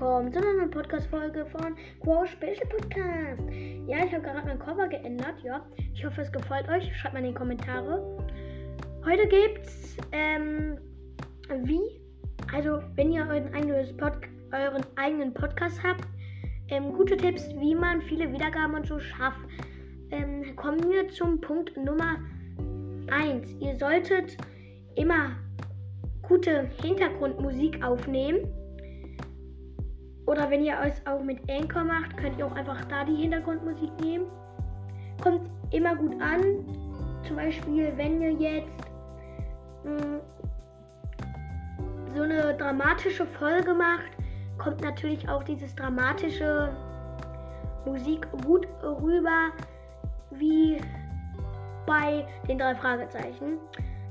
willkommen zu einer Podcast-Folge von Quo Special Podcast. Ja, ich habe gerade mein Cover geändert, ja. Ich hoffe, es gefällt euch. Schreibt mal in die Kommentare. Heute gibt's, ähm, wie, also, wenn ihr euren, eigenes Pod euren eigenen Podcast habt, ähm, gute Tipps, wie man viele Wiedergaben und so schafft. Ähm, kommen wir zum Punkt Nummer 1. Ihr solltet immer gute Hintergrundmusik aufnehmen. Oder wenn ihr es auch mit Anchor macht, könnt ihr auch einfach da die Hintergrundmusik nehmen. Kommt immer gut an. Zum Beispiel, wenn ihr jetzt mh, hm, so eine dramatische Folge macht, kommt natürlich auch dieses dramatische Musik gut rüber, wie bei den drei Fragezeichen.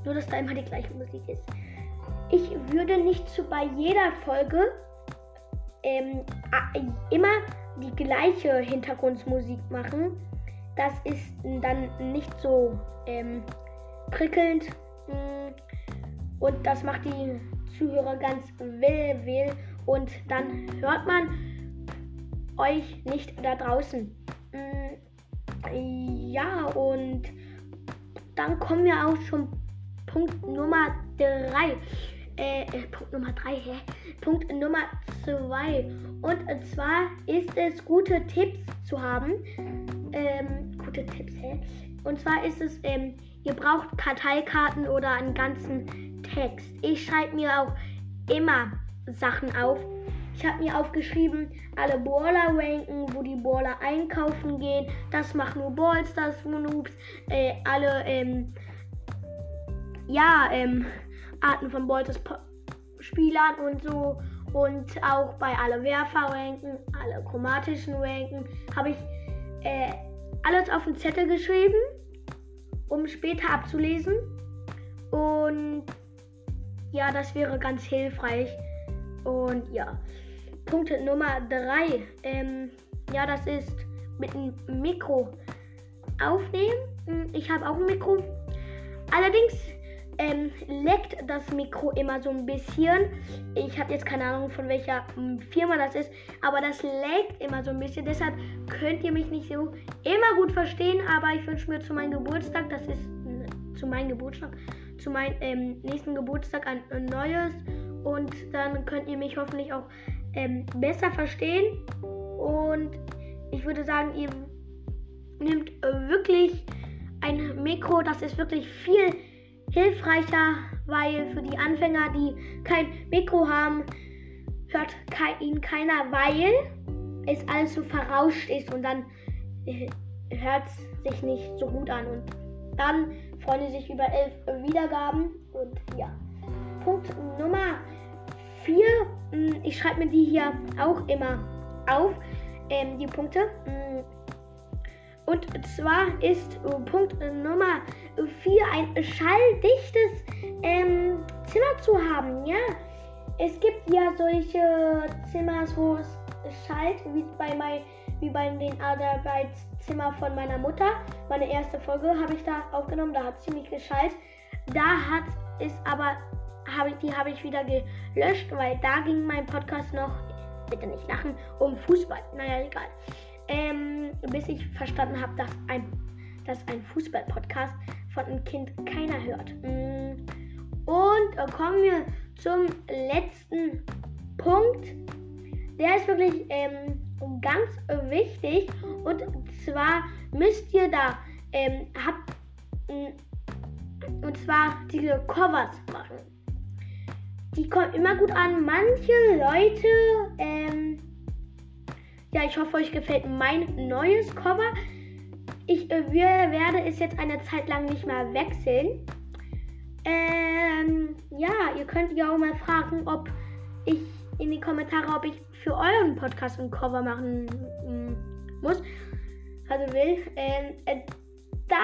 Nur, dass da immer die gleiche Musik ist. Ich würde nicht zu bei jeder Folge ähm, immer die gleiche Hintergrundmusik machen. Das ist dann nicht so ähm, prickelnd mm, und das macht die Zuhörer ganz will, will und dann hört man euch nicht da draußen. Mm, ja, und dann kommen wir auch schon Punkt Nummer 3. Äh, äh, Punkt Nummer 3, hä? Punkt Nummer 2. Und zwar ist es, gute Tipps zu haben. Ähm, gute Tipps, hä? Und zwar ist es, ähm, ihr braucht Karteikarten oder einen ganzen Text. Ich schreibe mir auch immer Sachen auf. Ich habe mir aufgeschrieben, alle Baller ranken, wo die Baller einkaufen gehen. Das machen nur Balls, das Noobs. Äh, alle, ähm, ja, ähm, Arten von Bolters-Spielern und so. Und auch bei alle Werfer-Ranken, alle chromatischen Ranken, habe ich äh, alles auf den Zettel geschrieben, um später abzulesen. Und ja, das wäre ganz hilfreich. Und ja, Punkt Nummer 3. Ähm, ja, das ist mit einem Mikro aufnehmen. Hm, ich habe auch ein Mikro. Allerdings ähm, leckt das Mikro immer so ein bisschen. Ich habe jetzt keine Ahnung, von welcher hm, Firma das ist, aber das leckt immer so ein bisschen. Deshalb könnt ihr mich nicht so immer gut verstehen, aber ich wünsche mir zu meinem Geburtstag, das ist hm, zu meinem Geburtstag, zu meinem ähm, nächsten Geburtstag ein, ein, neues und dann könnt ihr mich hoffentlich auch ähm, besser verstehen und ich würde sagen, ihr nehmt wirklich ein Mikro, das ist wirklich viel hilfreicher, weil für die Anfänger, die kein Mikro haben, hört ihn keiner, weil es alles so verrauscht ist und dann äh, hört es sich nicht so gut an. Und dann freuen sie sich über elf Wiedergaben. Und ja. Punkt Nummer 4. Hm, ich schreibe mir die hier auch immer auf. Ähm, die Punkte. Und zwar ist äh, Punkt Nummer 4 ein schalldichtes ähm, Zimmer zu haben. Ja, es gibt ja solche Zimmer, wo es schallt, wie bei, mein, wie bei den Arbeitszimmern von meiner Mutter. Meine erste Folge habe ich da aufgenommen, da hat es ziemlich geschallt. Da hat es aber, hab ich, die habe ich wieder gelöscht, weil da ging mein Podcast noch, bitte nicht lachen, um Fußball. Naja, egal ähm, bis ich verstanden habe, dass ein, dass ein Fußball-Podcast von einem Kind keiner hört. Mm. Und äh, kommen wir zum letzten Punkt. Der ist wirklich ähm, ganz wichtig. Und zwar müsst ihr da ähm, habt, mm, und zwar diese Covers machen. Die kommen immer gut an. Manche Leute ähm, ja, ich hoffe, euch gefällt mein neues Cover. Ich äh, werde es jetzt eine Zeit lang nicht mehr wechseln. Ähm, ja, ihr könnt ja auch mal fragen, ob ich in die Kommentare, ob ich für euren Podcast ein Cover machen mm, muss. Also will. Ähm, äh, da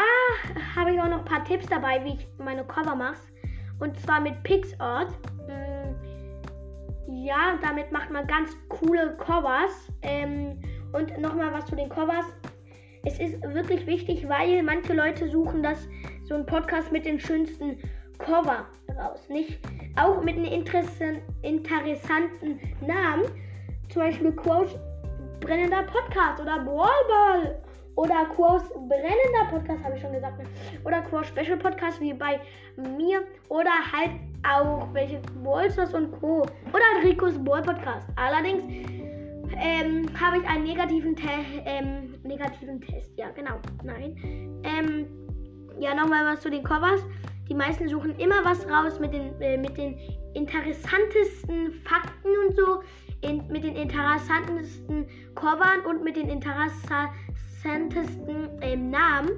habe ich auch noch ein paar Tipps dabei, wie ich meine Cover mache. Und zwar mit PixArt. Ja, damit macht man ganz coole Covers. Ähm, und nochmal was zu den Covers. Es ist wirklich wichtig, weil manche Leute suchen das so ein Podcast mit den schönsten Cover raus. Nicht auch mit einem interessanten Namen. zum Beispiel Quotes brennender Podcast oder Ballball oder Quotes brennender Podcast, habe ich schon gesagt. Ne? Oder Quotes Special Podcast wie bei mir oder halt auch welche Ballsters und Co. Oder Ricos Ball Podcast. Allerdings ähm, habe ich einen negativen, Te ähm, negativen Test. Ja, genau. Nein. Ähm, ja, nochmal was zu den Covers. Die meisten suchen immer was raus mit den, äh, mit den interessantesten Fakten und so. In, mit den interessantesten Covern und mit den interessantesten ähm, Namen.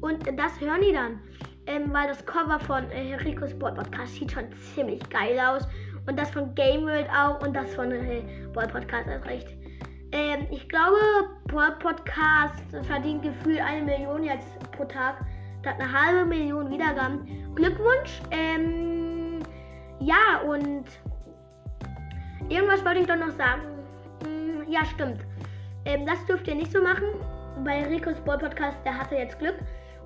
Und das hören die dann. Ähm, weil das Cover von äh, Rico Sport Podcast sieht schon ziemlich geil aus. Und das von Game World auch und das von äh, Ball Podcast ist recht. Ähm, ich glaube, Ball Podcast verdient gefühlt eine Million jetzt pro Tag. Das hat eine halbe Million Wiedergaben. Glückwunsch. Ähm, ja, und irgendwas wollte ich doch noch sagen. Hm, ja, stimmt. Ähm, das dürft ihr nicht so machen. Bei Ricos Ball Podcast, der hatte jetzt Glück.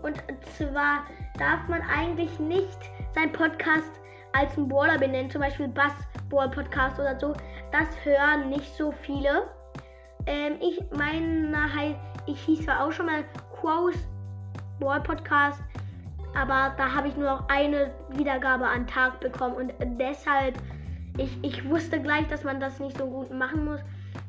Und zwar darf man eigentlich nicht sein Podcast als ein Baller benennen, zum Beispiel Bassball Podcast oder so. Das hören nicht so viele. Ähm, ich meine ich hieß zwar auch schon mal Quos Ball Podcast, aber da habe ich nur noch eine Wiedergabe am Tag bekommen und deshalb, ich, ich wusste gleich, dass man das nicht so gut machen muss.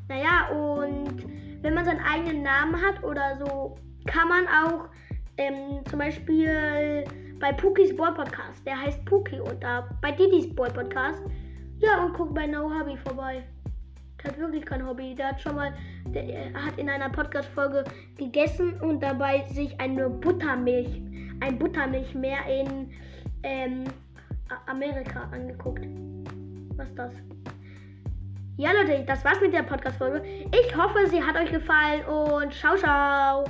Naja, und wenn man seinen eigenen Namen hat oder so, kann man auch ähm, zum Beispiel bei Pukis Boy Podcast. Der heißt Puki und da bei Didis Boy Podcast. Ja, und guck bei No Hobby vorbei. Der hat wirklich kein Hobby. Der hat schon mal, der hat in einer Podcast-Folge gegessen und dabei sich eine Buttermilch, ein Buttermilchmeer in ähm, Amerika angeguckt. Was ist das? Ja, Leute, das war's mit der Podcast-Folge. Ich hoffe, sie hat euch gefallen und ciao, ciao.